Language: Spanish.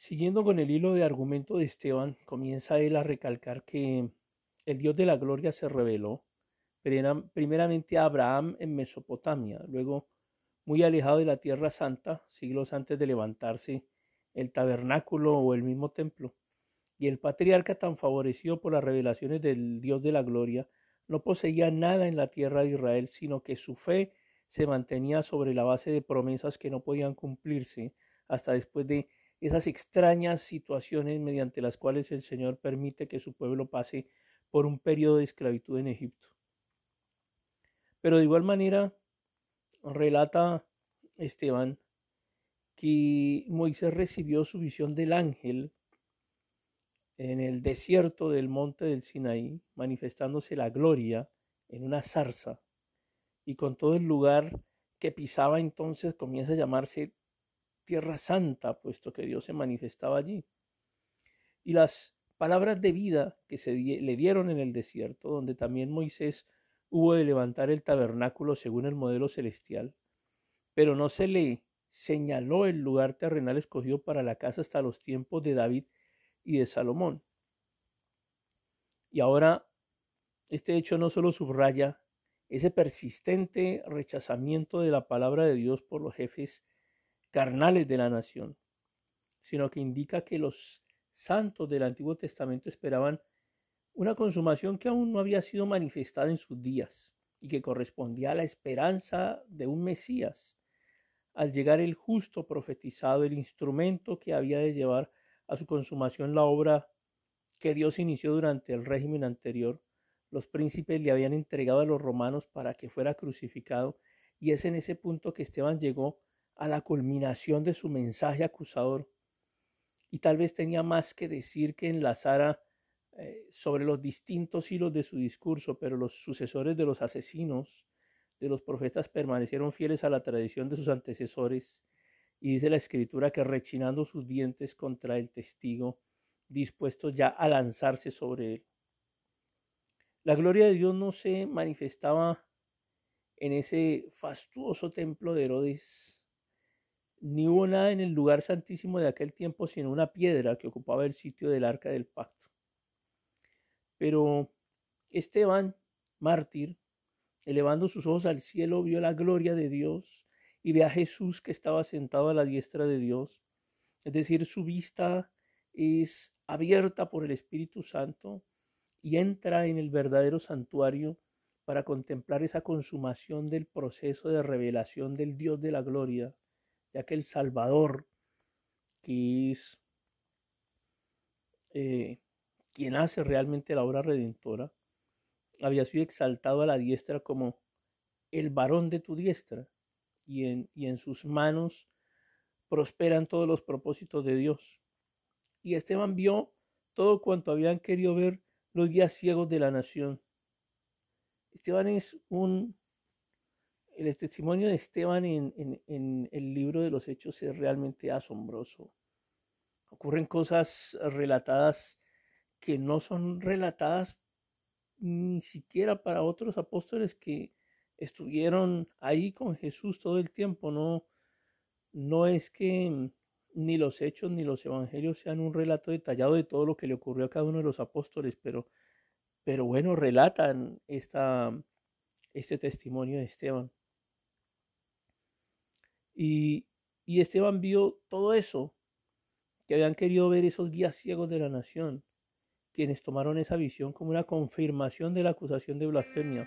Siguiendo con el hilo de argumento de Esteban, comienza él a recalcar que el Dios de la gloria se reveló primeramente a Abraham en Mesopotamia, luego muy alejado de la tierra santa, siglos antes de levantarse el tabernáculo o el mismo templo. Y el patriarca tan favorecido por las revelaciones del Dios de la gloria, no poseía nada en la tierra de Israel, sino que su fe se mantenía sobre la base de promesas que no podían cumplirse hasta después de esas extrañas situaciones mediante las cuales el Señor permite que su pueblo pase por un periodo de esclavitud en Egipto. Pero de igual manera, relata Esteban que Moisés recibió su visión del ángel en el desierto del monte del Sinaí, manifestándose la gloria en una zarza, y con todo el lugar que pisaba entonces comienza a llamarse Tierra Santa, puesto que Dios se manifestaba allí. Y las palabras de vida que se le dieron en el desierto, donde también Moisés hubo de levantar el tabernáculo según el modelo celestial, pero no se le señaló el lugar terrenal escogido para la casa hasta los tiempos de David y de Salomón. Y ahora este hecho no solo subraya ese persistente rechazamiento de la palabra de Dios por los jefes carnales de la nación, sino que indica que los santos del Antiguo Testamento esperaban una consumación que aún no había sido manifestada en sus días y que correspondía a la esperanza de un Mesías. Al llegar el justo profetizado, el instrumento que había de llevar a su consumación la obra que Dios inició durante el régimen anterior, los príncipes le habían entregado a los romanos para que fuera crucificado y es en ese punto que Esteban llegó a la culminación de su mensaje acusador y tal vez tenía más que decir que enlazara eh, sobre los distintos hilos de su discurso, pero los sucesores de los asesinos de los profetas permanecieron fieles a la tradición de sus antecesores, y dice la escritura que rechinando sus dientes contra el testigo, dispuestos ya a lanzarse sobre él. La gloria de Dios no se manifestaba en ese fastuoso templo de Herodes, ni hubo nada en el lugar santísimo de aquel tiempo, sino una piedra que ocupaba el sitio del arca del pacto. Pero Esteban, mártir, elevando sus ojos al cielo, vio la gloria de Dios y ve a Jesús que estaba sentado a la diestra de Dios. Es decir, su vista es abierta por el Espíritu Santo y entra en el verdadero santuario para contemplar esa consumación del proceso de revelación del Dios de la gloria, ya que el Salvador, que es eh, quien hace realmente la obra redentora, había sido exaltado a la diestra como el varón de tu diestra, y en, sus manos prosperan todos los propósitos de Dios. Y Esteban vio todo cuanto habían querido ver los guías ciegos de la nación. Esteban es un... El testimonio de Esteban en, el libro de los Hechos es realmente asombroso. Ocurren cosas relatadas que no son relatadas ni siquiera para otros apóstoles que estuvieron ahí con Jesús todo el tiempo. No, no es que ni los hechos ni los evangelios sean un relato detallado de todo lo que le ocurrió a cada uno de los apóstoles, pero, pero bueno, relatan esta, este testimonio de Esteban. Y, Esteban vio todo eso que habían querido ver esos guías ciegos de la nación quienes tomaron esa visión como una confirmación de la acusación de blasfemia